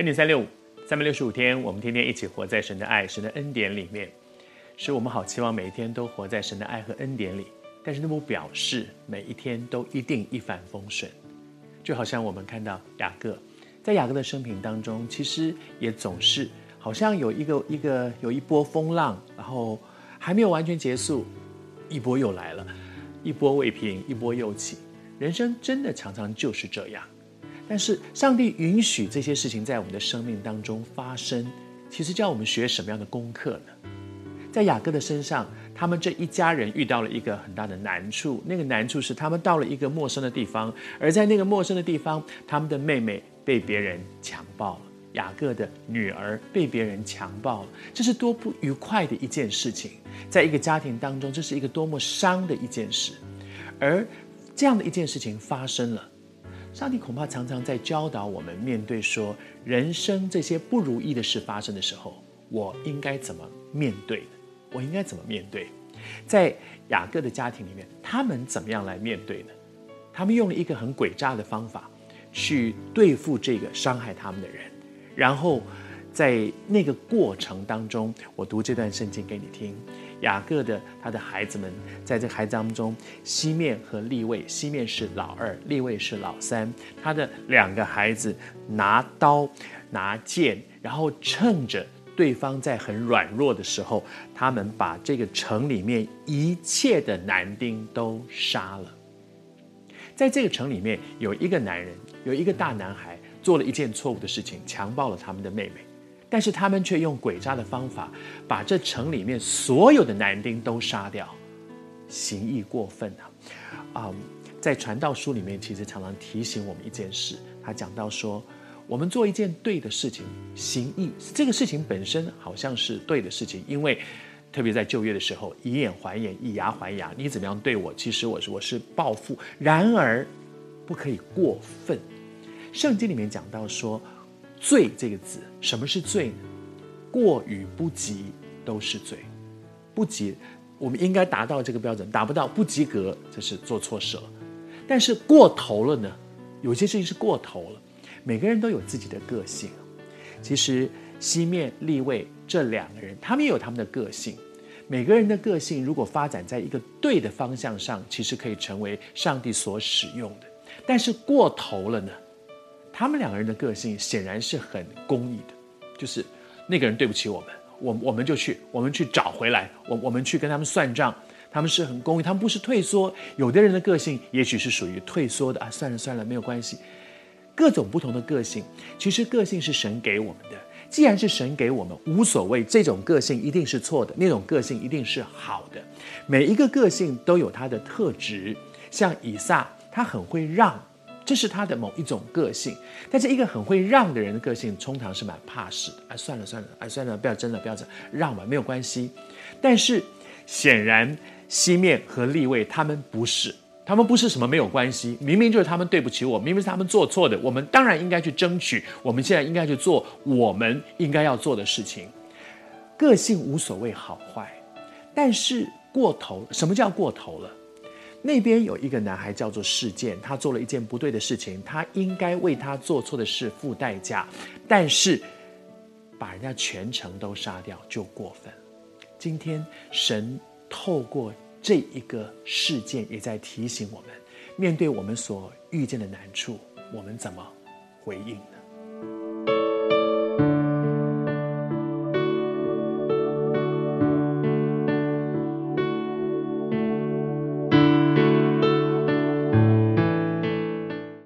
恩典三六五，三百六十五天，我们天天一起活在神的爱、神的恩典里面，使我们好期望每一天都活在神的爱和恩典里。但是那不表示每一天都一定一帆风顺，就好像我们看到雅各，在雅各的生平当中，其实也总是好像有一个一个有一波风浪，然后还没有完全结束，一波又来了，一波未平，一波又起。人生真的常常就是这样。但是上帝允许这些事情在我们的生命当中发生，其实叫我们学什么样的功课呢？在雅各的身上，他们这一家人遇到了一个很大的难处，那个难处是他们到了一个陌生的地方，而在那个陌生的地方，他们的妹妹被别人强暴了，雅各的女儿被别人强暴了，这是多不愉快的一件事情，在一个家庭当中，这是一个多么伤的一件事，而这样的一件事情发生了。上帝恐怕常常在教导我们，面对说人生这些不如意的事发生的时候，我应该怎么面对？我应该怎么面对？在雅各的家庭里面，他们怎么样来面对呢？他们用了一个很诡诈的方法去对付这个伤害他们的人，然后在那个过程当中，我读这段圣经给你听。雅各的他的孩子们，在这孩子当中，西面和利未，西面是老二，利未是老三。他的两个孩子拿刀拿剑，然后趁着对方在很软弱的时候，他们把这个城里面一切的男丁都杀了。在这个城里面，有一个男人，有一个大男孩，做了一件错误的事情，强暴了他们的妹妹。但是他们却用诡诈的方法，把这城里面所有的男丁都杀掉，行义过分啊！啊、在传道书里面，其实常常提醒我们一件事。他讲到说，我们做一件对的事情，行义，这个事情本身好像是对的事情，因为特别在旧约的时候，以眼还眼，以牙还牙，你怎么样对我，其实我是我是报复。然而，不可以过分。圣经里面讲到说。罪这个字，什么是罪呢？过与不及都是罪。不及，我们应该达到这个标准，达不到不及格，这是做错事了。但是过头了呢？有些事情是过头了。每个人都有自己的个性。其实西面、利未这两个人，他们也有他们的个性。每个人的个性如果发展在一个对的方向上，其实可以成为上帝所使用的。但是过头了呢？他们两个人的个性显然是很公义的，就是那个人对不起我们，我我们就去，我们去找回来，我我们去跟他们算账，他们是很公义，他们不是退缩。有的人的个性也许是属于退缩的啊，算了算了，没有关系。各种不同的个性，其实个性是神给我们的。既然是神给我们，无所谓这种个性一定是错的，那种个性一定是好的。每一个个性都有它的特质，像以撒，他很会让。这是他的某一种个性，但是一个很会让的人的个性，通常是蛮怕事的。哎，算了算了，哎，算了，不要争了，不要争，让吧，没有关系。但是显然西面和立位他们不是，他们不是什么没有关系，明明就是他们对不起我，明明是他们做错的，我们当然应该去争取，我们现在应该去做我们应该要做的事情。个性无所谓好坏，但是过头，什么叫过头了？那边有一个男孩叫做事件，他做了一件不对的事情，他应该为他做错的事付代价，但是把人家全城都杀掉就过分。今天神透过这一个事件，也在提醒我们，面对我们所遇见的难处，我们怎么回应呢？